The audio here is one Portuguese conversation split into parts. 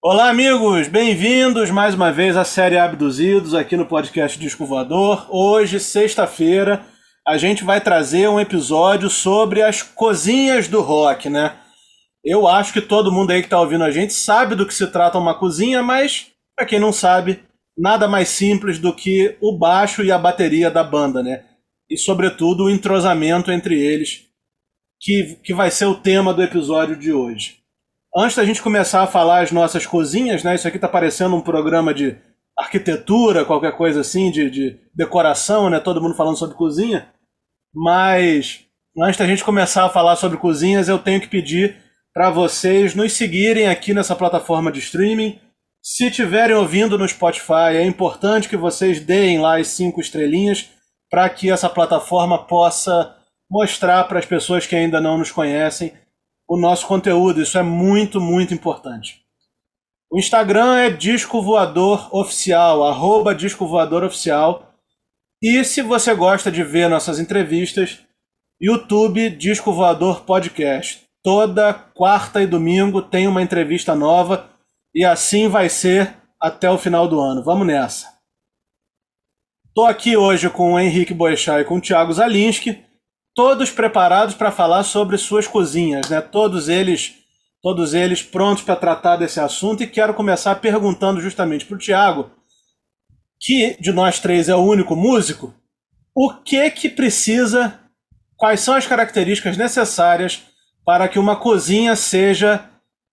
Olá, amigos! Bem-vindos mais uma vez à série Abduzidos aqui no podcast Disco Voador. Hoje, sexta-feira, a gente vai trazer um episódio sobre as cozinhas do rock, né? Eu acho que todo mundo aí que está ouvindo a gente sabe do que se trata uma cozinha, mas para quem não sabe, nada mais simples do que o baixo e a bateria da banda, né? E sobretudo o entrosamento entre eles, que, que vai ser o tema do episódio de hoje. Antes da gente começar a falar as nossas cozinhas, né? Isso aqui tá parecendo um programa de arquitetura, qualquer coisa assim, de, de decoração, né? Todo mundo falando sobre cozinha. Mas antes da gente começar a falar sobre cozinhas, eu tenho que pedir para vocês nos seguirem aqui nessa plataforma de streaming. Se estiverem ouvindo no Spotify, é importante que vocês deem lá as cinco estrelinhas para que essa plataforma possa mostrar para as pessoas que ainda não nos conhecem o nosso conteúdo. Isso é muito, muito importante. O Instagram é Disco Voador Oficial, arroba Disco Voador Oficial. E se você gosta de ver nossas entrevistas, YouTube Disco Voador Podcast. Toda quarta e domingo tem uma entrevista nova e assim vai ser até o final do ano. Vamos nessa. Estou aqui hoje com o Henrique Boechat e com o Thiago Zalinski todos preparados para falar sobre suas cozinhas, né? Todos eles, todos eles prontos para tratar desse assunto e quero começar perguntando justamente para o Tiago, que de nós três é o único músico, o que que precisa, quais são as características necessárias para que uma cozinha seja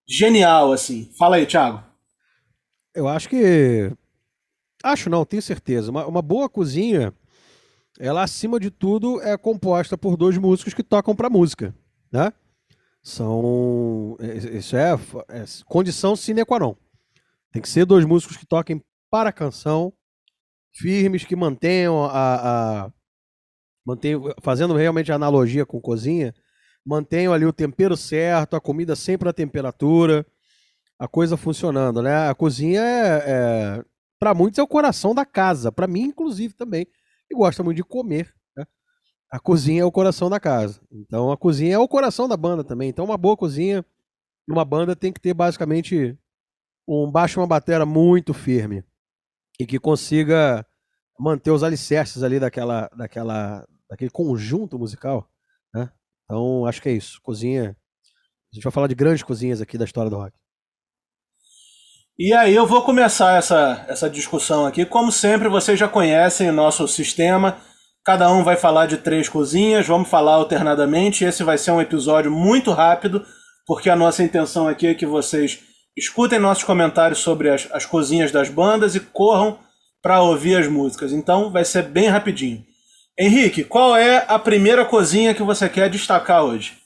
genial assim? Fala aí, Tiago. Eu acho que acho não, tenho certeza. Uma, uma boa cozinha ela acima de tudo é composta por dois músicos que tocam para música, né? São é, isso é, é, condição sine qua non. Tem que ser dois músicos que toquem para a canção, firmes que mantenham a, a mantenham, fazendo realmente a analogia com cozinha, mantenham ali o tempero certo, a comida sempre à temperatura, a coisa funcionando, né? A cozinha é, é para muitos é o coração da casa, para mim inclusive também e gosta muito de comer. Né? A cozinha é o coração da casa. Então a cozinha é o coração da banda também. Então uma boa cozinha numa banda tem que ter basicamente um baixo uma batera muito firme e que consiga manter os alicerces ali daquela, daquela, daquele conjunto musical. Né? Então acho que é isso. Cozinha. A gente vai falar de grandes cozinhas aqui da história do rock. E aí eu vou começar essa, essa discussão aqui. Como sempre, vocês já conhecem o nosso sistema. Cada um vai falar de três cozinhas, vamos falar alternadamente. Esse vai ser um episódio muito rápido, porque a nossa intenção aqui é que vocês escutem nossos comentários sobre as, as cozinhas das bandas e corram para ouvir as músicas. Então vai ser bem rapidinho. Henrique, qual é a primeira cozinha que você quer destacar hoje?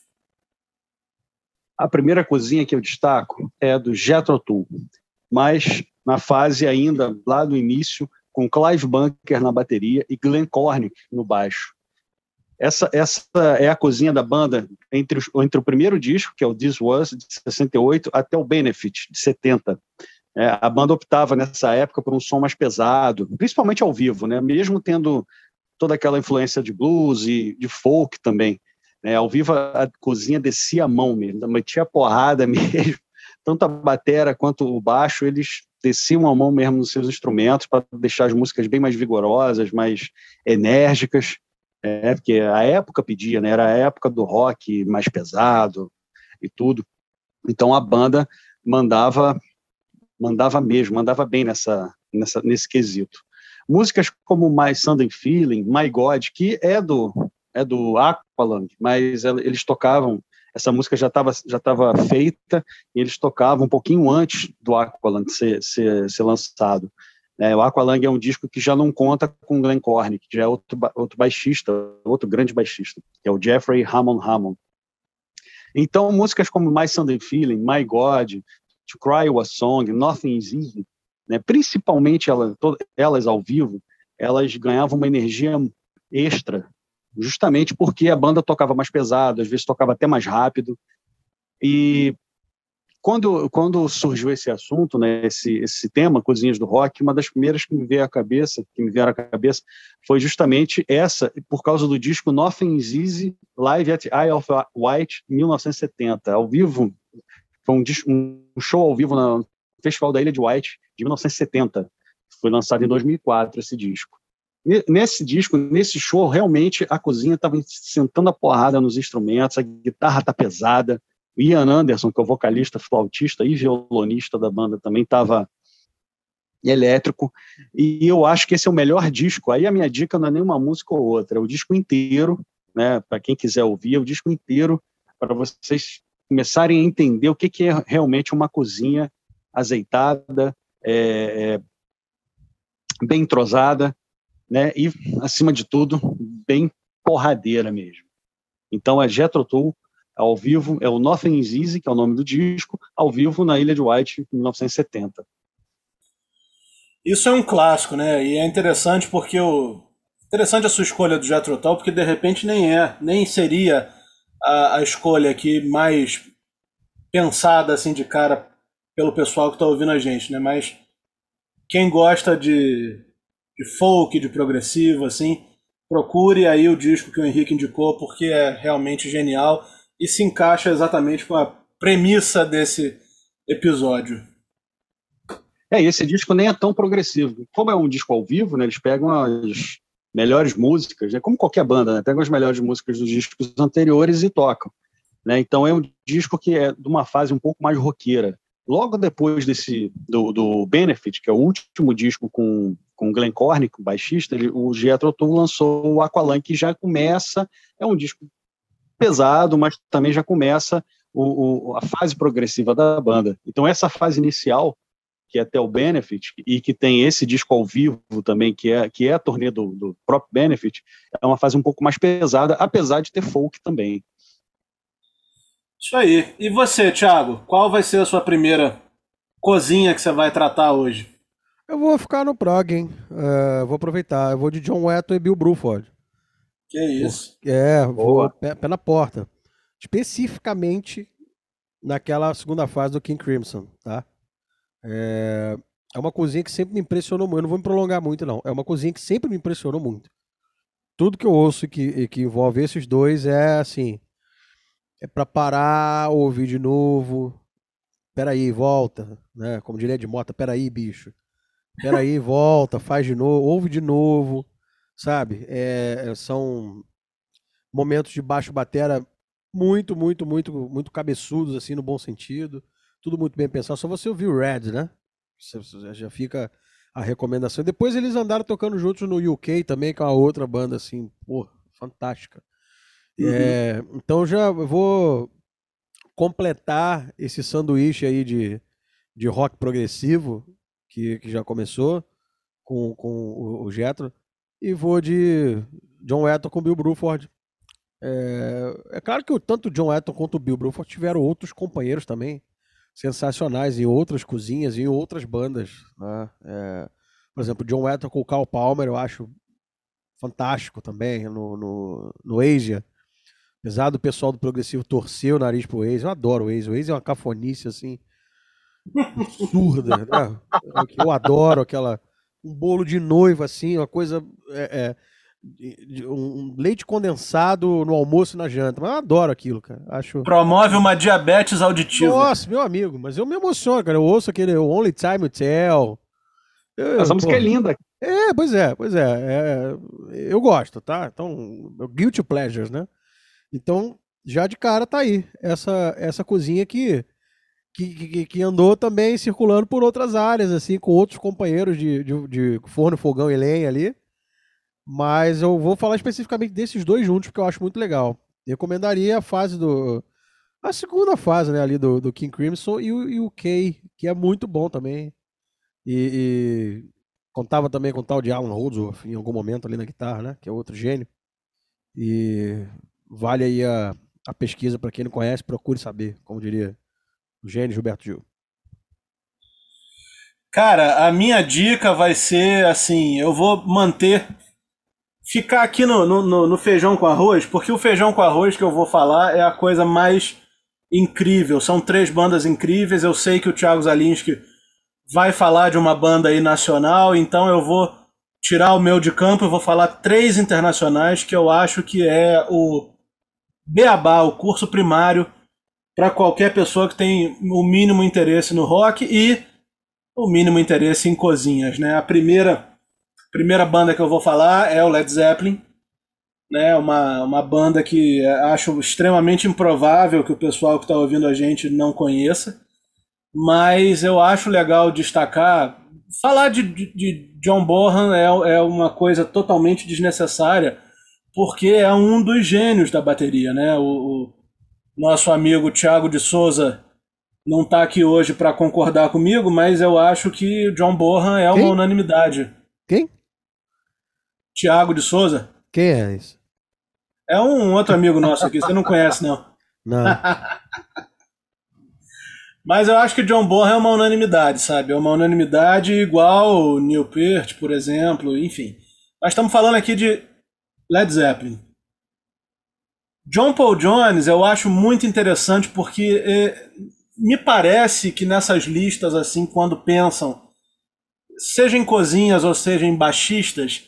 A primeira cozinha que eu destaco é do Jethro Tull mas na fase ainda lá do início, com Clive Bunker na bateria e Glenn Cornick no baixo. Essa, essa é a cozinha da banda entre, os, entre o primeiro disco, que é o This Was, de 68, até o Benefit, de 70. É, a banda optava nessa época por um som mais pesado, principalmente ao vivo, né? mesmo tendo toda aquela influência de blues e de folk também. Né? Ao vivo a cozinha descia a mão mesmo, metia porrada mesmo, tanto a batera quanto o baixo, eles desciam a mão mesmo nos seus instrumentos para deixar as músicas bem mais vigorosas, mais enérgicas, é, porque a época pedia, né? Era a época do rock mais pesado e tudo. Então a banda mandava mandava mesmo, mandava bem nessa, nessa nesse quesito. Músicas como My Sunday Feeling, My God, que é do é do Aqualung, mas eles tocavam essa música já estava já tava feita e eles tocavam um pouquinho antes do Aqualung ser, ser, ser lançado. É, o Aqualung é um disco que já não conta com Glenn Cornick, que já é outro, outro baixista, outro grande baixista, que é o Jeffrey Hammond Hammond. Então, músicas como My Sunday Feeling, My God, To Cry a Song, Nothing Is Easy, né, principalmente elas, elas ao vivo, elas ganhavam uma energia extra justamente porque a banda tocava mais pesado, às vezes tocava até mais rápido. E quando, quando surgiu esse assunto, né, esse, esse tema, Cozinhas do Rock, uma das primeiras que me veio à cabeça, que me vieram à cabeça, foi justamente essa, por causa do disco Nothing's Easy, Live at Eye of White, 1970. Ao vivo, foi um, um show ao vivo na, Festival da Ilha de White, de 1970. Foi lançado em 2004 esse disco. Nesse disco, nesse show, realmente a cozinha estava sentando a porrada nos instrumentos, a guitarra tá pesada. O Ian Anderson, que é o vocalista, flautista e violonista da banda, também estava elétrico. E eu acho que esse é o melhor disco. Aí a minha dica não é nenhuma música ou outra, é o disco inteiro, né? Para quem quiser ouvir, é o disco inteiro para vocês começarem a entender o que, que é realmente uma cozinha azeitada, é, é, bem entrosada, né? E acima de tudo, bem porradeira mesmo. Então é Jethro Tull ao vivo, é o Nothing Is Easy, que é o nome do disco, ao vivo na Ilha de White em 1970. Isso é um clássico, né? E é interessante porque o interessante a sua escolha do Jethro Tull, porque de repente nem é, nem seria a, a escolha aqui mais pensada assim de cara pelo pessoal que está ouvindo a gente, né? Mas quem gosta de, de folk, de progressivo, assim, procure aí o disco que o Henrique indicou, porque é realmente genial e se encaixa exatamente com a premissa desse episódio. É, esse disco nem é tão progressivo. Como é um disco ao vivo, né, eles pegam as melhores músicas, né, como qualquer banda, né, pegam as melhores músicas dos discos anteriores e tocam. Né, então é um disco que é de uma fase um pouco mais roqueira. Logo depois desse do, do Benefit, que é o último disco com com Glenn Cornick, o baixista, ele, o Jethro Tull lançou o Aqualung, que já começa, é um disco pesado, mas também já começa o, o, a fase progressiva da banda. Então essa fase inicial que é até o Benefit, e que tem esse disco ao vivo também, que é, que é a turnê do, do próprio Benefit, é uma fase um pouco mais pesada, apesar de ter folk também. Isso aí. E você, Thiago, qual vai ser a sua primeira cozinha que você vai tratar hoje? Eu vou ficar no prog, hein? Uh, vou aproveitar. Eu vou de John Wetton e Bill Bruford. Que isso. É, vou pé, pé, na porta. Especificamente naquela segunda fase do King Crimson, tá? É, é uma cozinha que sempre me impressionou muito. Eu não vou me prolongar muito, não. É uma cozinha que sempre me impressionou muito. Tudo que eu ouço que, que envolve esses dois é assim. É para parar, ouvir de novo. Peraí, volta. Né? Como diria de Mota, peraí, bicho. Peraí, volta, faz de novo, ouve de novo. Sabe? É, são momentos de baixo batera muito, muito, muito, muito cabeçudos, assim, no bom sentido tudo muito bem pensado. Só você ouvir o Red, né? Você já fica a recomendação. Depois eles andaram tocando juntos no UK também, com a outra banda, assim, pô, fantástica. Uhum. É, então já vou completar esse sanduíche aí de, de rock progressivo que, que já começou com, com o, o Jetro e vou de John Wetton com Bill Bruford. É, é claro que tanto o John Wetton quanto o Bill Bruford tiveram outros companheiros também sensacionais em outras cozinhas em outras bandas. Né? É, por exemplo, John Wetton com o Carl Palmer eu acho fantástico também no, no, no Asia. Apesar do pessoal do progressivo torcer o nariz pro Ace, eu adoro o Ace. O Ace é uma cafonice assim absurda, né? Eu adoro aquela um bolo de noiva assim, uma coisa é, é, um leite condensado no almoço e na janta. Mas eu adoro aquilo, cara. Acho... Promove uma diabetes auditiva. Nossa, meu amigo, mas eu me emociono, cara. Eu ouço aquele Only Time Will Tell. Eu, Essa música é linda. É, pois é, pois é, é, Eu gosto, tá? Então, Guilty Pleasures, né? Então, já de cara tá aí. Essa, essa cozinha que, que, que, andou também circulando por outras áreas, assim, com outros companheiros de, de, de forno, fogão e lenha ali. Mas eu vou falar especificamente desses dois juntos, porque eu acho muito legal. recomendaria a fase do. A segunda fase, né, ali do, do King Crimson e o, e o Kay, que é muito bom também. E, e, contava também com o tal de Alan Holdsworth em algum momento ali na guitarra, né? Que é outro gênio. E vale aí a, a pesquisa para quem não conhece, procure saber, como diria o gênio Gilberto Gil. Cara, a minha dica vai ser assim: eu vou manter ficar aqui no, no, no, feijão com arroz, porque o feijão com arroz que eu vou falar é a coisa mais incrível. São três bandas incríveis. Eu sei que o Thiago Zalinski vai falar de uma banda aí nacional, então eu vou tirar o meu de campo e vou falar três internacionais que eu acho que é o beabá, o curso primário para qualquer pessoa que tem o mínimo interesse no rock e o mínimo interesse em cozinhas, né? A primeira, primeira banda que eu vou falar é o Led Zeppelin, né? Uma, uma banda que acho extremamente improvável que o pessoal que está ouvindo a gente não conheça, mas eu acho legal destacar. Falar de, de, de John Bonham é, é uma coisa totalmente desnecessária, porque é um dos gênios da bateria, né? O, o nosso amigo Thiago de Souza não está aqui hoje para concordar comigo, mas eu acho que John Bonham é uma Quem? unanimidade. Quem? Tiago de Souza. Quem é isso? É um outro amigo nosso aqui, você não conhece, não. Não. mas eu acho que John Bonham é uma unanimidade, sabe? É uma unanimidade igual Neil Peart, por exemplo, enfim. Mas estamos falando aqui de Led Zeppelin. John Paul Jones eu acho muito interessante porque é, me parece que nessas listas, assim, quando pensam, seja em cozinhas ou seja em baixistas,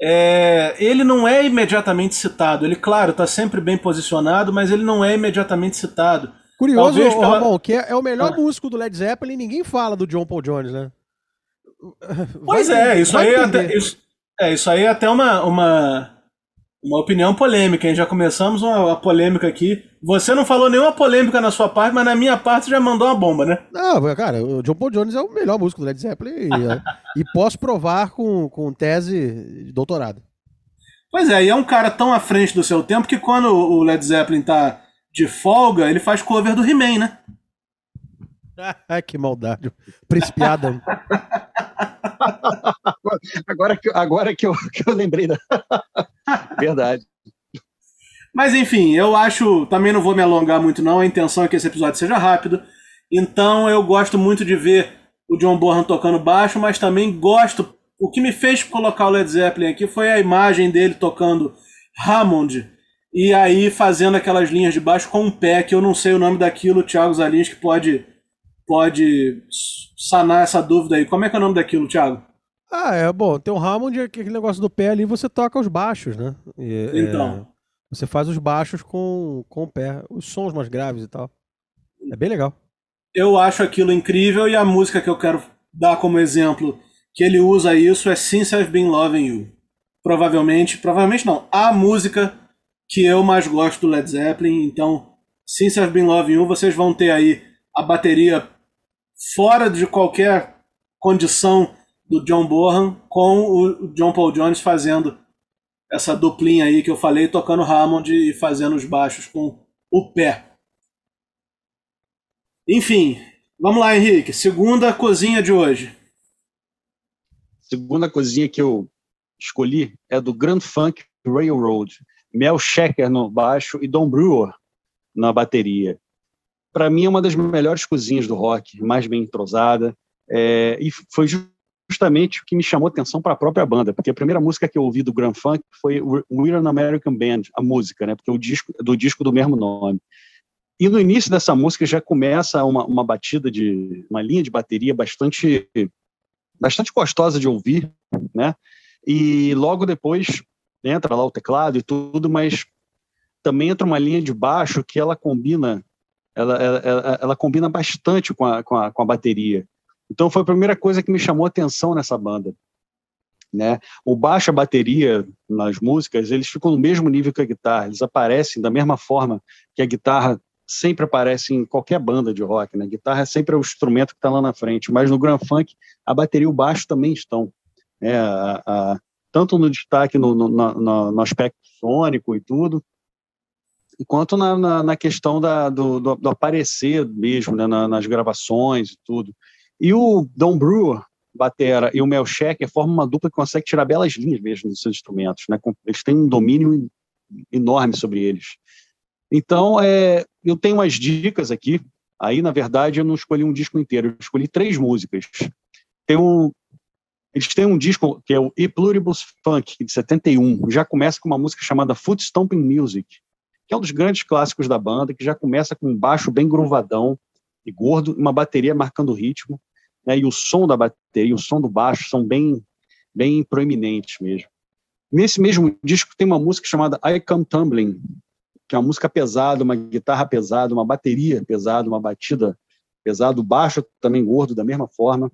é, ele não é imediatamente citado. Ele, claro, está sempre bem posicionado, mas ele não é imediatamente citado. Curioso, Talvez pela... Ramon, que é, é, o melhor ah. músico do Led Zeppelin, ninguém fala do John Paul Jones, né? Pois vai, é, isso aí é, até, isso, é, isso aí é até uma, uma, uma opinião polêmica, hein? Já começamos uma, uma, polêmica aqui. Você não falou nenhuma polêmica na sua parte, mas na minha parte você já mandou uma bomba, né? Não, cara, o John Paul Jones é o melhor músico do Led Zeppelin e, e posso provar com, com tese de doutorado. Pois é, e é um cara tão à frente do seu tempo que quando o Led Zeppelin tá de folga, ele faz cover do He-Man, né? Que maldade. Principiada. agora que, agora que, eu, que eu lembrei da. Verdade. Mas enfim, eu acho. Também não vou me alongar muito, não. A intenção é que esse episódio seja rápido. Então eu gosto muito de ver o John Bonham tocando baixo, mas também gosto. O que me fez colocar o Led Zeppelin aqui foi a imagem dele tocando Hammond e aí fazendo aquelas linhas de baixo com um pé, que eu não sei o nome daquilo, o Thiago Zalins, que pode, pode sanar essa dúvida aí. Como é que é o nome daquilo, Thiago? Ah, é bom. Tem o Hammond, aquele negócio do pé ali, você toca os baixos, né? E, então. É, você faz os baixos com, com o pé, os sons mais graves e tal. É bem legal. Eu acho aquilo incrível e a música que eu quero dar como exemplo que ele usa isso é Since I've Been Loving You. Provavelmente, provavelmente não, a música que eu mais gosto do Led Zeppelin. Então, Since I've Been Loving You, vocês vão ter aí a bateria fora de qualquer condição do John Bonham com o John Paul Jones fazendo essa duplinha aí que eu falei, tocando Hammond e fazendo os baixos com o pé. Enfim, vamos lá, Henrique. Segunda cozinha de hoje. Segunda cozinha que eu escolhi é do Grand Funk Railroad. Mel Shecker no baixo e Don Brewer na bateria. Para mim é uma das melhores cozinhas do rock, mais bem entrosada. É, e foi justamente o que me chamou atenção para a própria banda, porque a primeira música que eu ouvi do Grand Funk foi We're an American Band, a música, né? Porque o disco do disco do mesmo nome. E no início dessa música já começa uma, uma batida de uma linha de bateria bastante bastante gostosa de ouvir, né? E logo depois entra lá o teclado e tudo, mas também entra uma linha de baixo que ela combina ela, ela, ela combina bastante com a, com a, com a bateria. Então foi a primeira coisa que me chamou a atenção nessa banda. Né? O baixo, a bateria nas músicas, eles ficam no mesmo nível que a guitarra, eles aparecem da mesma forma que a guitarra sempre aparece em qualquer banda de rock, né? A guitarra é sempre o instrumento que está lá na frente, mas no Grand Funk a bateria e o baixo também estão, né? a, a, tanto no destaque no, no, no, no, aspecto sônico e tudo, quanto na, na, na questão da, do, do, do, aparecer mesmo, né? Na, nas gravações e tudo. E o Don Brewer, batera, e o Mel Shecker formam uma dupla que consegue tirar belas linhas mesmo dos seus instrumentos, né? Eles têm um domínio enorme sobre eles. Então, é, eu tenho umas dicas aqui. Aí, na verdade, eu não escolhi um disco inteiro, eu escolhi três músicas. Tem um, eles têm um disco que é o E Pluribus Funk, de 71. Já começa com uma música chamada Foot Stomping Music, que é um dos grandes clássicos da banda, que já começa com um baixo bem gruvadão e gordo, uma bateria marcando o ritmo né, e o som da bateria, o som do baixo são bem, bem proeminentes mesmo. Nesse mesmo disco tem uma música chamada I Come Tumbling, que é uma música pesada, uma guitarra pesada, uma bateria pesada, uma batida pesada, o baixo também gordo da mesma forma.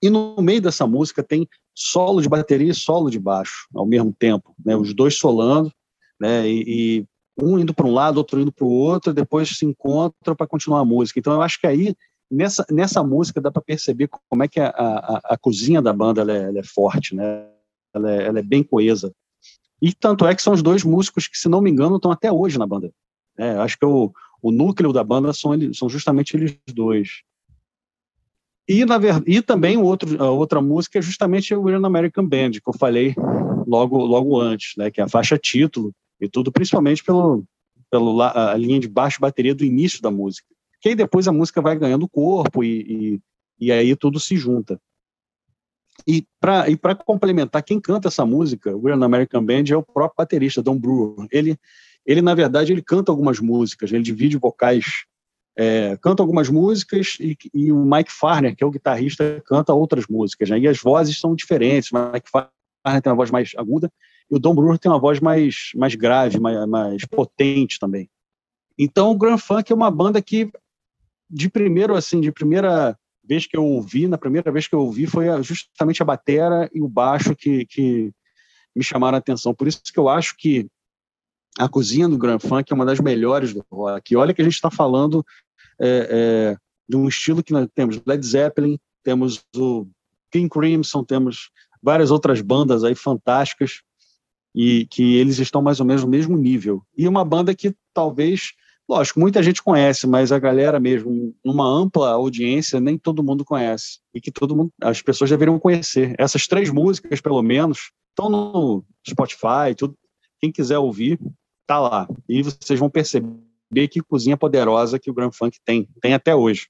E no meio dessa música tem solo de bateria e solo de baixo ao mesmo tempo, né? Os dois solando, né? E, e um indo para um lado, outro indo para o outro, depois se encontram para continuar a música. Então eu acho que aí nessa, nessa música dá para perceber como é que a, a, a cozinha da banda ela é, ela é forte, né? Ela é, ela é, bem coesa. E tanto é que são os dois músicos que, se não me engano, estão até hoje na banda. É, acho que o, o núcleo da banda são, são justamente eles dois. E, na e também outro, a outra música é justamente o Iron American Band, que eu falei logo, logo antes, né, que é a faixa título, e tudo principalmente pelo, pelo a linha de baixo bateria do início da música. Que aí depois a música vai ganhando corpo e, e, e aí tudo se junta. E para e complementar, quem canta essa música, o Iron American Band, é o próprio baterista, Don Brewer. Ele, ele, na verdade, ele canta algumas músicas, ele divide vocais é, canta algumas músicas e, e, o Mike Farner, que é o guitarrista, canta outras músicas. Né? E as vozes são diferentes. O Mike Farner tem uma voz mais aguda e o Don Brewer tem uma voz mais, mais grave, mais, mais potente também. Então, o Grand Funk é uma banda que, de primeiro, assim, de primeira vez que eu ouvi, na primeira vez que eu ouvi, foi justamente a batera e o baixo que, que me chamaram a atenção. Por isso que eu acho que a cozinha do Grand Funk é uma das melhores do rock. E olha que a gente está falando é, é, de um estilo que nós temos Led Zeppelin, temos o King Crimson, temos várias outras bandas aí fantásticas e que eles estão mais ou menos no mesmo nível. E uma banda que talvez, lógico, muita gente conhece, mas a galera mesmo, numa ampla audiência, nem todo mundo conhece. E que todo mundo, as pessoas deveriam conhecer. Essas três músicas, pelo menos, estão no Spotify, tudo. Quem quiser ouvir, tá lá. E vocês vão perceber que cozinha poderosa que o Grand Funk tem, tem até hoje.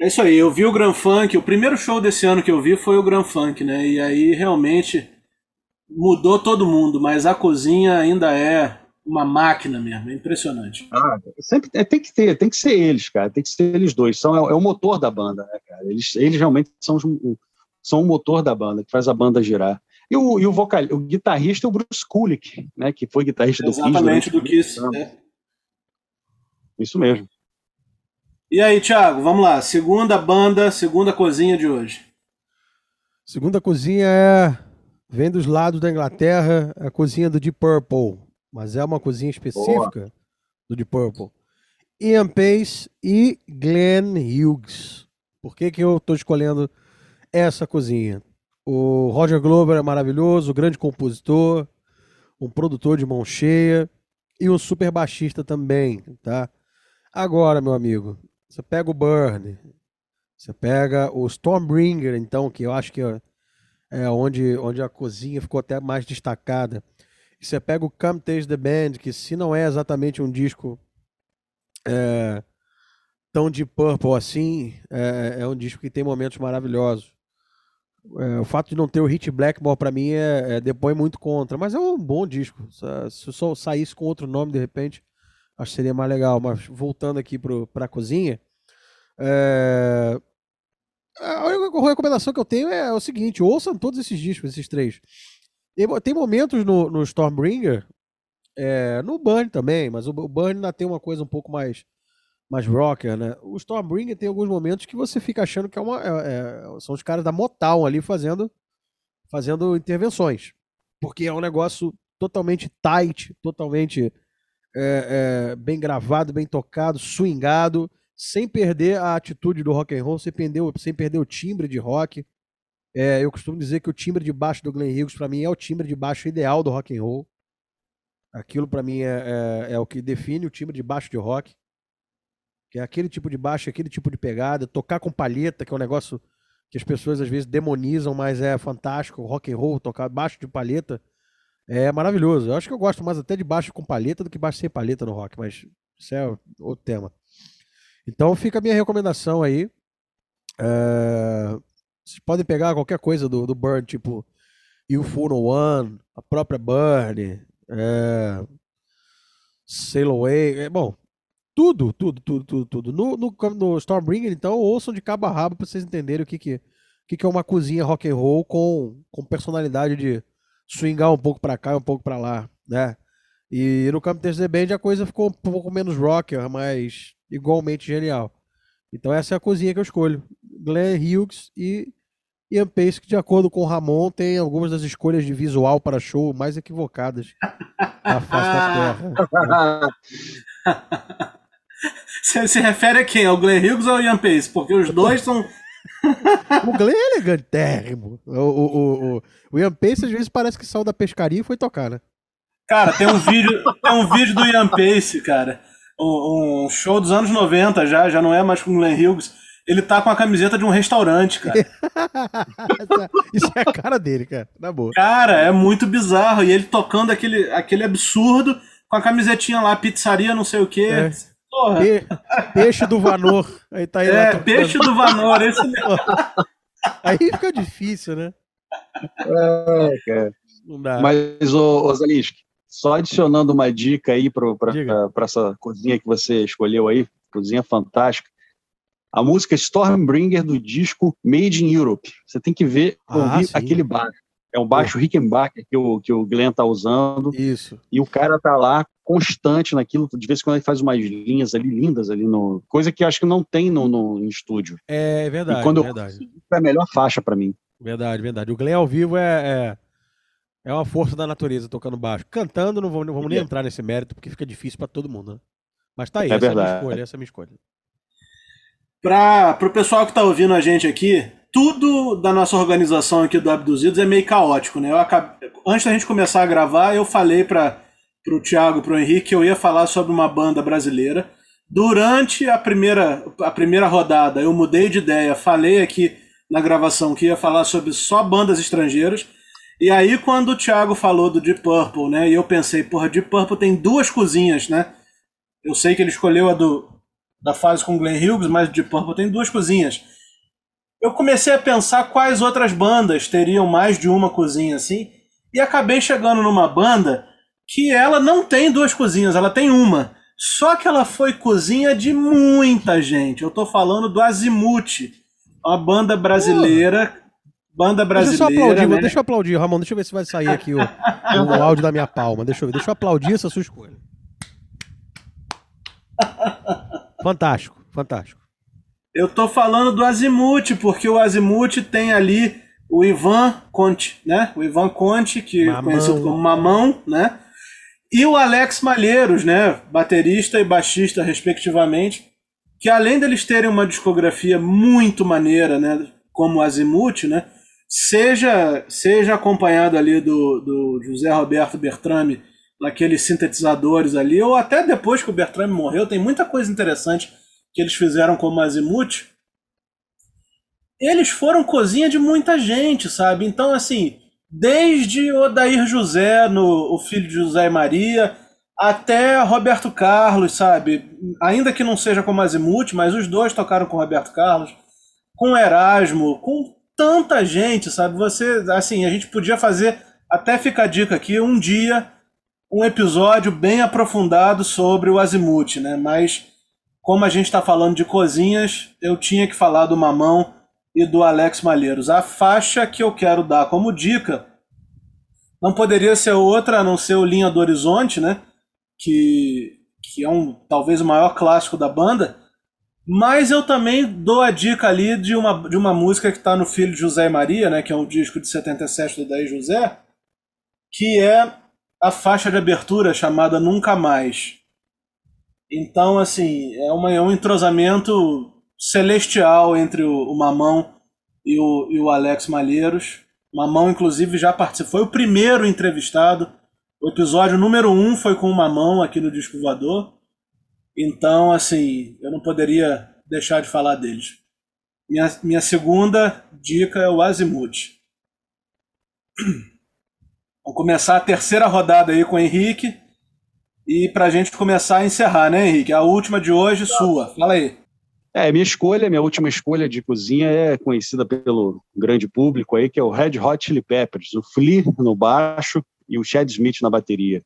É isso aí, eu vi o Grand Funk, o primeiro show desse ano que eu vi foi o Grand Funk, né? E aí realmente mudou todo mundo, mas a cozinha ainda é uma máquina mesmo, é impressionante. Ah, sempre é, tem que ter, tem que ser eles, cara, tem que ser eles dois, são é, é o motor da banda, né, cara? Eles, eles realmente são, são o motor da banda, que faz a banda girar. E o, e o, vocal, o guitarrista é o Bruce Kulick, né, que foi guitarrista Exatamente do Kiss. Exatamente do Kiss. É. Isso mesmo. E aí, Thiago, vamos lá. Segunda banda, segunda cozinha de hoje. Segunda cozinha é. Vem dos lados da Inglaterra, a cozinha do Deep Purple. Mas é uma cozinha específica Boa. do Deep Purple. Ian Pace e Glenn Hughes. Por que, que eu estou escolhendo essa cozinha? O Roger Glover é maravilhoso, grande compositor, um produtor de mão cheia e um super baixista também, tá? Agora, meu amigo, você pega o Burn, você pega o Stormbringer, então, que eu acho que é, é onde, onde a cozinha ficou até mais destacada. Você pega o Come Taste the Band, que se não é exatamente um disco é, tão de Purple assim, é, é um disco que tem momentos maravilhosos. É, o fato de não ter o Hit Blackmore para mim é, é, depõe muito contra, mas é um bom disco. Se eu só saísse com outro nome de repente, acho que seria mais legal. Mas voltando aqui para a cozinha, é... a única recomendação que eu tenho é o seguinte: ouçam todos esses discos, esses três. Tem momentos no, no Stormbringer, é, no Burn também, mas o, o Burn ainda tem uma coisa um pouco mais mais rocker, né? O Stormbringer tem alguns momentos que você fica achando que é uma, é, é, são os caras da Motown ali fazendo, fazendo intervenções. Porque é um negócio totalmente tight, totalmente é, é, bem gravado, bem tocado, swingado, sem perder a atitude do rock and roll, sem perder, sem perder o timbre de rock. É, eu costumo dizer que o timbre de baixo do Glenn Hughes para mim é o timbre de baixo ideal do rock and roll. Aquilo para mim é, é, é, o que define o timbre de baixo de rock que é aquele tipo de baixo, aquele tipo de pegada, tocar com palheta, que é um negócio que as pessoas às vezes demonizam, mas é fantástico, rock and roll, tocar baixo de palheta é maravilhoso. Eu acho que eu gosto mais até de baixo com palheta do que baixo sem palheta no rock, mas isso é outro tema. Então fica a minha recomendação aí. É... Vocês podem pegar qualquer coisa do, do Burn, tipo Fool No One, a própria Burn, é... Sail Away. É, bom, tudo, tudo, tudo, tudo, tudo. No, no, no Stormbringer, então, ouçam de cabo a rabo pra vocês entenderem o que que, o que, que é uma cozinha rock and roll com, com personalidade de swingar um pouco pra cá e um pouco pra lá, né? E no Camp the Band a coisa ficou um pouco menos rocker, mas igualmente genial. Então essa é a cozinha que eu escolho. Glenn Hughes e Ian Pace, que de acordo com o Ramon, tem algumas das escolhas de visual para show mais equivocadas da face da Terra. Você se refere a quem? Ao Glenn Hughes ou ao Ian Pace? Porque os dois são... o Glenn é elegantérrimo. O, o, o, o Ian Pace às vezes parece que saiu da pescaria e foi tocar, né? Cara, tem um vídeo, tem um vídeo do Ian Pace, cara. Um, um, show dos anos 90 já, já não é mais com o Glenn Hughes. Ele tá com a camiseta de um restaurante, cara. Isso é a cara dele, cara. Na boa. Cara, é muito bizarro. E ele tocando aquele, aquele absurdo com a camisetinha lá, pizzaria, não sei o quê. É. Porra. Pe peixe do Vanor. Aí tá aí é, peixe do Vanor, esse mesmo. Aí fica difícil, né? É, cara. Mas, ô, ô Zalinsky, só adicionando uma dica aí para essa cozinha que você escolheu aí, cozinha fantástica. A música Stormbringer do disco Made in Europe. Você tem que ver ah, aquele baixo. É um baixo Rickenbacker que o, que o Glenn tá usando. Isso. E o cara tá lá constante naquilo. De vez em quando ele faz umas linhas ali lindas ali no. Coisa que acho que não tem no, no, no estúdio. É verdade. E quando é verdade. Eu, é a melhor faixa para mim. Verdade, verdade. O Glenn ao vivo é, é é uma força da natureza tocando baixo. Cantando, não vamos, não vamos nem entrar nesse mérito, porque fica difícil para todo mundo. Né? Mas tá aí, é essa verdade. é a minha escolha, essa é a minha escolha. Para o pessoal que está ouvindo a gente aqui, tudo da nossa organização aqui do Abduzidos é meio caótico, né? Eu acabei, antes da gente começar a gravar, eu falei para o Thiago, para o Henrique, que eu ia falar sobre uma banda brasileira. Durante a primeira, a primeira rodada, eu mudei de ideia, falei aqui na gravação que ia falar sobre só bandas estrangeiras. E aí, quando o Thiago falou do Deep Purple, né? E eu pensei, porra, Deep Purple tem duas cozinhas, né? Eu sei que ele escolheu a do, da fase com Glenn Hughes, mas o Deep Purple tem duas cozinhas. Eu comecei a pensar quais outras bandas teriam mais de uma cozinha assim, e acabei chegando numa banda que ela não tem duas cozinhas, ela tem uma. Só que ela foi cozinha de muita gente. Eu tô falando do Azimuth, uma banda brasileira Banda brasileira. Deixa eu aplaudir, né? deixa eu aplaudir, Ramon. Deixa eu ver se vai sair aqui o, o áudio da minha palma. Deixa eu ver. Deixa eu aplaudir essa sua escolha. Fantástico, fantástico. Eu tô falando do Azimuth, porque o Azimuth tem ali o Ivan Conte, né? O Ivan Conte, que é conhecido como Mamão, né? E o Alex Malheiros, né? Baterista e baixista, respectivamente. Que além deles terem uma discografia muito maneira, né? Como o Azimuth, né? seja, seja acompanhado ali do, do José Roberto Bertrame, naqueles sintetizadores ali, ou até depois que o Bertrame morreu, tem muita coisa interessante que eles fizeram como Azimuth. Eles foram cozinha de muita gente, sabe? Então, assim, desde Odair José, no O Filho de José e Maria, até Roberto Carlos, sabe? Ainda que não seja como Azimuth, mas os dois tocaram com Roberto Carlos, com Erasmo, com tanta gente, sabe? Você, assim, a gente podia fazer, até fica a dica aqui, um dia, um episódio bem aprofundado sobre o Azimuth, né? Mas, como a gente está falando de cozinhas, eu tinha que falar do Mamão e do Alex Malheiros. A faixa que eu quero dar como dica não poderia ser outra a não ser o Linha do Horizonte, né? Que, que é um talvez o maior clássico da banda. Mas eu também dou a dica ali de uma, de uma música que está no Filho de José e Maria, né, que é um disco de 77 do Daí José, que é a faixa de abertura chamada Nunca Mais. Então, assim, é, uma, é um entrosamento celestial entre o, o Mamão e o, e o Alex Malheiros. Mamão, inclusive, já participou, foi o primeiro entrevistado. O episódio número um foi com o Mamão aqui no Disco Voador. Então, assim, eu não poderia deixar de falar deles. Minha, minha segunda dica é o Azimuth. Vamos começar a terceira rodada aí com o Henrique. E para a gente começar a encerrar, né, Henrique? A última de hoje, sua. Fala aí. É, minha escolha, minha última escolha de cozinha é conhecida pelo grande público aí, que é o Red Hot Chili Peppers, o Flea no baixo e o Chad Smith na bateria.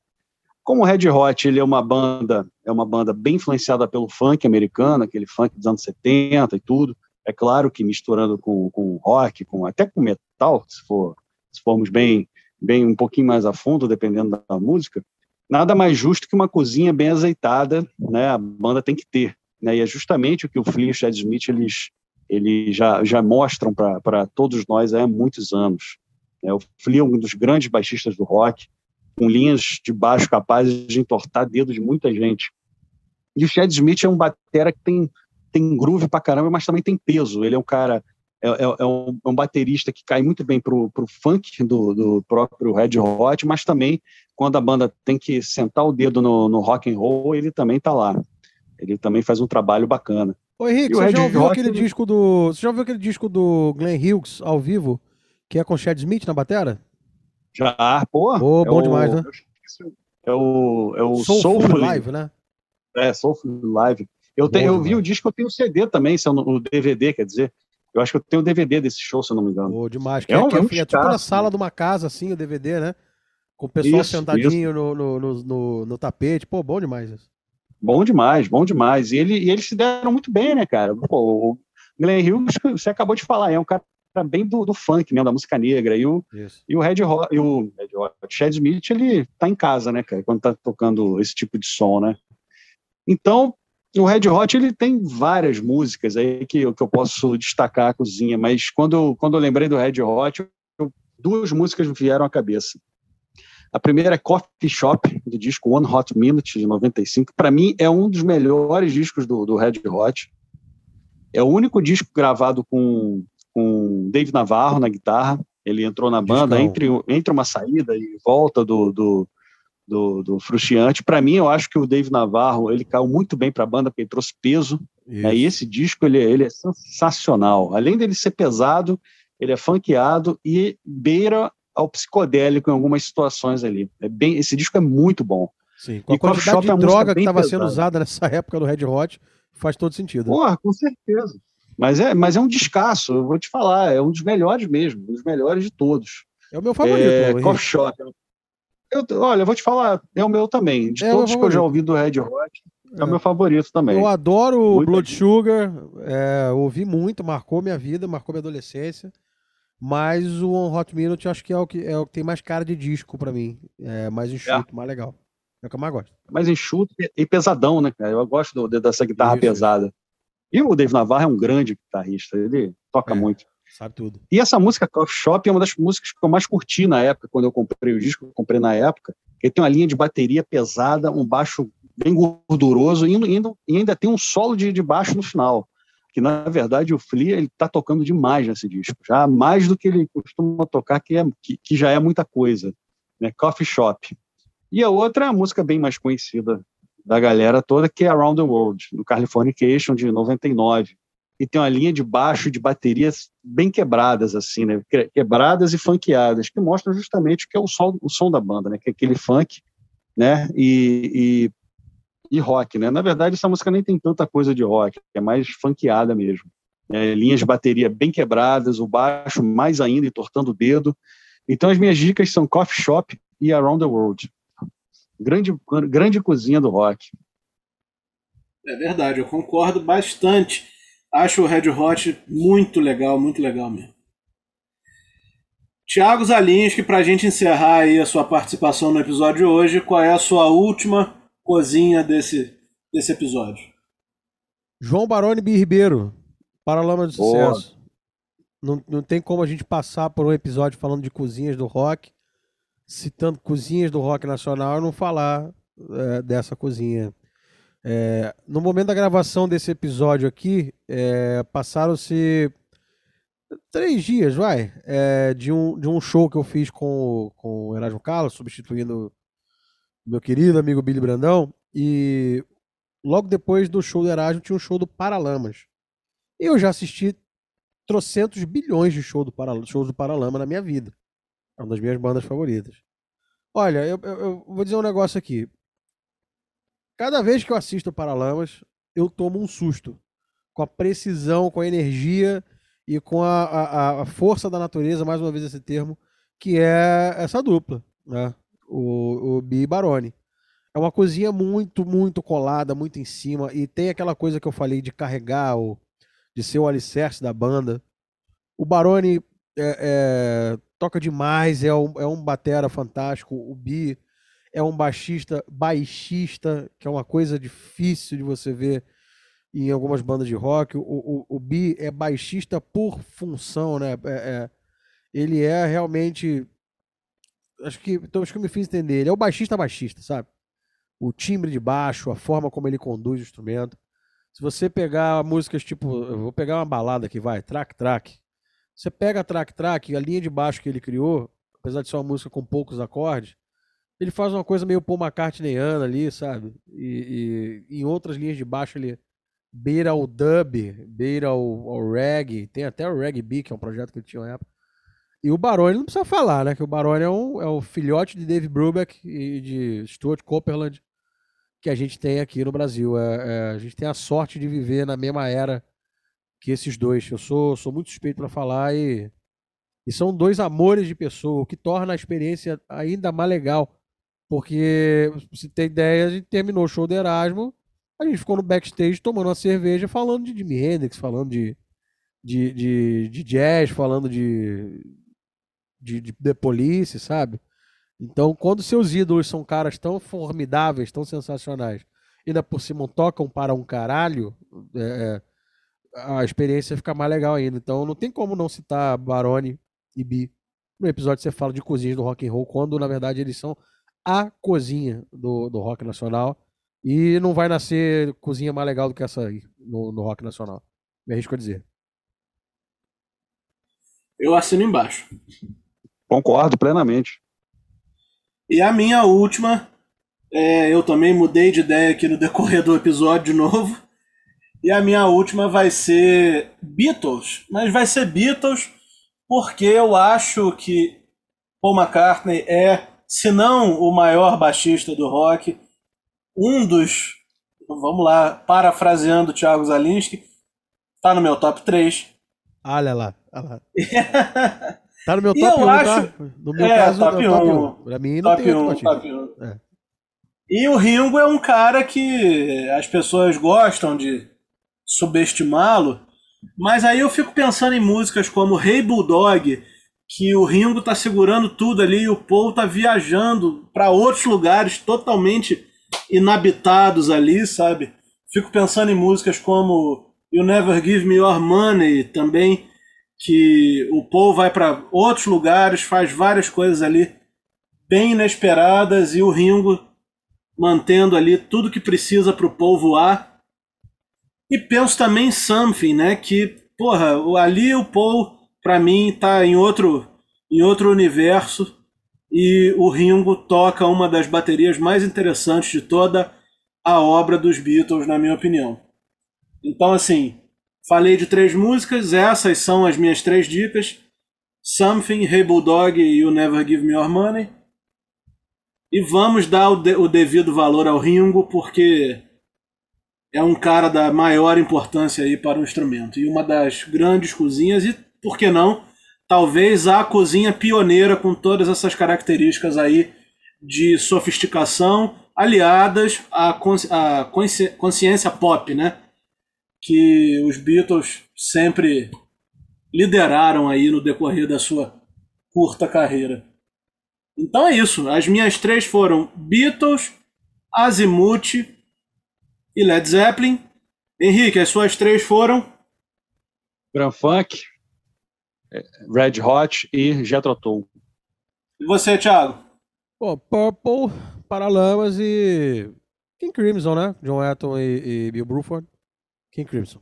Como o Red Hot ele é uma banda, é uma banda bem influenciada pelo funk americano, aquele funk dos anos 70 e tudo. É claro que misturando com, com rock, com até com metal, se for se formos bem bem um pouquinho mais a fundo, dependendo da música. Nada mais justo que uma cozinha bem azeitada, né? A banda tem que ter, né? E é justamente o que o Flea e o Chad Smith eles eles já, já mostram para todos nós há muitos anos. Né? O Flea é um dos grandes baixistas do rock, com linhas de baixo capazes de entortar dedos de muita gente. E o Chad Smith é um batera que tem, tem groove pra caramba, mas também tem peso. Ele é um cara, é, é, é um, é um, baterista que cai muito bem pro, pro funk do, do próprio Red Hot, mas também quando a banda tem que sentar o dedo no, no rock and roll, ele também tá lá. Ele também faz um trabalho bacana. Ô Henrique, você já ouviu aquele disco do. Você já ouviu aquele disco do Glenn Hughes ao vivo, que é com Chad Smith na batera? Já, pô. Oh, bom é demais, o, né? É o, é o Soulful, Soulful Live, né? É, Soulful Live. Eu, tenho, eu vi o disco, eu tenho o CD também, se o DVD, quer dizer. Eu acho que eu tenho o DVD desse show, se eu não me engano. Oh, demais. É, é, um, é, é, é tipo na sala de uma casa, assim, o DVD, né? Com o pessoal isso, sentadinho isso. No, no, no, no, tapete. Pô, bom demais isso. Bom demais, bom demais. E, ele, e eles se deram muito bem, né, cara? Pô, o Glenn Hughes, você acabou de falar, é um cara bem do, do funk mesmo, da música negra. E o, e o Red Hot, e o, Red Hot, Chad Smith, ele tá em casa, né, cara, quando tá tocando esse tipo de som, né? Então, o Red Hot ele tem várias músicas aí que, que eu posso destacar a cozinha, mas quando, quando eu lembrei do Red Hot, eu, duas músicas me vieram à cabeça. A primeira é Coffee Shop, do disco One Hot Minute, de 95. Para mim, é um dos melhores discos do, do Red Hot. É o único disco gravado com, com Dave Navarro na guitarra. Ele entrou na banda entre, entre uma saída e volta do, do, do, do Frustiante. Para mim, eu acho que o Dave Navarro ele caiu muito bem para a banda, porque ele trouxe peso. Né? E esse disco ele, ele é sensacional. Além dele ser pesado, ele é funkeado e beira ao psicodélico em algumas situações ali. É bem, esse disco é muito bom. Sim, com a e quantidade de droga que estava sendo usada nessa época do Red Hot, faz todo sentido. Porra, com certeza. Mas é, mas é um descasso, eu vou te falar, é um dos melhores mesmo, um dos melhores de todos. É o meu favorito. É, Coffee Shop. Eu, olha, eu vou te falar, é o meu também. De é todos que eu já ouvi do Red Hot, é, é, o meu favorito também. Eu adoro o Blood Sugar, é, ouvi muito, marcou minha vida, marcou minha adolescência. Mas o One Hot Minute acho que é o que, é o que tem mais cara de disco para mim. É mais enxuto, é. mais legal. É o que eu mais gosto. Mais enxuto e pesadão, né, cara? Eu gosto do, dessa guitarra Isso. pesada. E o Dave Navarro é um grande guitarrista, ele toca é, muito. Sabe tudo. E essa música Coffee Shop é uma das músicas que eu mais curti na época, quando eu comprei o disco, eu comprei na época. Ele tem uma linha de bateria pesada, um baixo bem gorduroso e, e ainda tem um solo de, de baixo no final que na verdade o Flea ele está tocando demais nesse disco, já mais do que ele costuma tocar, que, é, que, que, já é muita coisa, né? Coffee Shop. E a outra é a música bem mais conhecida da galera toda, que é Around the World, do Californication, de 99. E tem uma linha de baixo de baterias bem quebradas, assim, né? Quebradas e funkeadas, que mostram justamente o que é o som, o som da banda, né? Que é aquele funk, né? E, e e rock, né? Na verdade, essa música nem tem tanta coisa de rock, é mais funkeada mesmo. É, linhas de bateria bem quebradas, o baixo mais ainda entortando o dedo. Então, as minhas dicas são Coffee Shop e Around the World. Grande, grande cozinha do rock. É verdade, eu concordo bastante. Acho o Red Hot muito legal, muito legal mesmo. Tiago Zalinski, para a gente encerrar aí a sua participação no episódio de hoje, qual é a sua última cozinha desse, desse episódio. João Baroni B. Ribeiro, Paralama de Sucesso. Não, não tem como a gente passar por um episódio falando de cozinhas do rock, citando cozinhas do rock nacional e não falar é, dessa cozinha. É, no momento da gravação desse episódio aqui, é, passaram-se três dias, vai, é, de, um, de um show que eu fiz com, com o Erasmo Carlos, substituindo meu querido amigo Billy Brandão, e logo depois do show do Erasmo tinha um show do Paralamas. Eu já assisti trocentos bilhões de show do shows do Paralama na minha vida. É uma das minhas bandas favoritas. Olha, eu, eu, eu, vou dizer um negócio aqui. Cada vez que eu assisto Paralamas, eu tomo um susto. Com a precisão, com a energia e com a, a, a força da natureza, mais uma vez esse termo, que é essa dupla. Né? o, o Bi Baroni. É uma cozinha muito, muito colada, muito em cima. E tem aquela coisa que eu falei de carregar, o, de ser o alicerce da banda. O Baroni é, é, toca demais, é um, é um batera fantástico. O Bi é um baixista, baixista, que é uma coisa difícil de você ver. em algumas bandas de rock. O, o, o Bi é baixista por função, né? É, é, ele é realmente. Acho que, então, acho que eu me fiz entender. Ele é o baixista baixista, sabe? O timbre de baixo, a forma como ele conduz o instrumento. Se você pegar músicas tipo. Eu vou pegar uma balada aqui, vai, track, track. Você pega track, track, a linha de baixo que ele criou, apesar de ser uma música com poucos acordes, ele faz uma coisa meio Paul McCartneyana ali, sabe? E, e, em outras linhas de baixo ele beira o dub, beira o, o reggae, tem até o reggae B, que é um projeto que ele tinha na época. E o Baroni não precisa falar, né? Que o Baroni é, um, é o filhote de Dave Brubeck e de Stuart Copeland que a gente tem aqui no Brasil. É, é, a gente tem a sorte de viver na mesma era que esses dois. Eu sou, sou muito suspeito para falar e, e são dois amores de pessoa, o que torna a experiência ainda mais legal porque, se tem ideia, a gente terminou o show do Erasmo, a gente ficou no backstage tomando uma cerveja, falando de Jimi Hendrix, falando de, de, de, de jazz, falando de, de, de The Police, sabe? Então, quando seus ídolos são caras tão formidáveis, tão sensacionais, ainda por cima tocam para um caralho, é, é, a experiência fica mais legal ainda. Então, não tem como não citar Barone e Bi. No episódio você fala de cozinhas do rock and roll, quando na verdade eles são a cozinha do, do rock nacional. E não vai nascer cozinha mais legal do que essa aí no, no rock nacional. Me arrisco a dizer. Eu assino embaixo. Concordo plenamente. E a minha última, é, eu também mudei de ideia aqui no decorrer do episódio de novo. E a minha última vai ser Beatles. Mas vai ser Beatles porque eu acho que Paul McCartney é se não o maior baixista do rock, um dos, vamos lá, parafraseando o Thiago Zalinski, tá no meu top 3. Olha lá, olha lá. tá no meu top 1, tá? acho... tá? No meu é, caso, top, é top 1. 1. Pra mim não top tem 1, top 1. É. E o Ringo é um cara que as pessoas gostam de subestimá-lo, mas aí eu fico pensando em músicas como Hey Bulldog, que o Ringo tá segurando tudo ali e o Paul tá viajando para outros lugares totalmente inabitados ali, sabe? Fico pensando em músicas como You Never Give Me Your Money também, que o Paul vai para outros lugares, faz várias coisas ali bem inesperadas e o Ringo mantendo ali tudo que precisa para o Paul voar. E penso também em Something, né? Que, porra, ali o Paul para mim tá em outro em outro universo e o Ringo toca uma das baterias mais interessantes de toda a obra dos Beatles, na minha opinião. Então, assim, falei de três músicas, essas são as minhas três dicas: Something, Hey Bulldog e You Never Give Me Your Money. E vamos dar o, de, o devido valor ao Ringo, porque é um cara da maior importância aí para o instrumento. E uma das grandes cozinhas, e por que não, talvez a cozinha pioneira com todas essas características aí de sofisticação, aliadas à, consci à consciência pop, né? Que os Beatles sempre lideraram aí no decorrer da sua curta carreira. Então é isso. As minhas três foram Beatles, Azimuth e Led Zeppelin. Henrique, as suas três foram? Grand Funk, Red Hot e Jethro Tull. E você, Thiago? Pô, Purple, Paralamas e King Crimson, né? John Etton e, e Bill Bruford. King Crimson.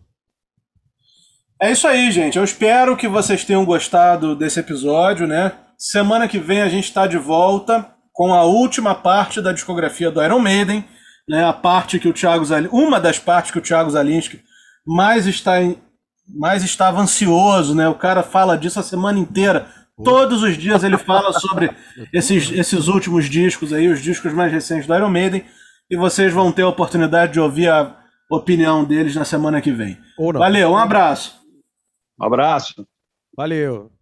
É isso aí, gente. Eu espero que vocês tenham gostado desse episódio, né? Semana que vem a gente está de volta com a última parte da discografia do Iron Maiden, né? A parte que o Thiago Zalin... uma das partes que o Thiago Zalinski mais está mais estava ansioso, né? O cara fala disso a semana inteira. Todos os dias ele fala sobre esses, esses últimos discos aí, os discos mais recentes do Iron Maiden, e vocês vão ter a oportunidade de ouvir a opinião deles na semana que vem. Valeu, um abraço. Um abraço. Valeu.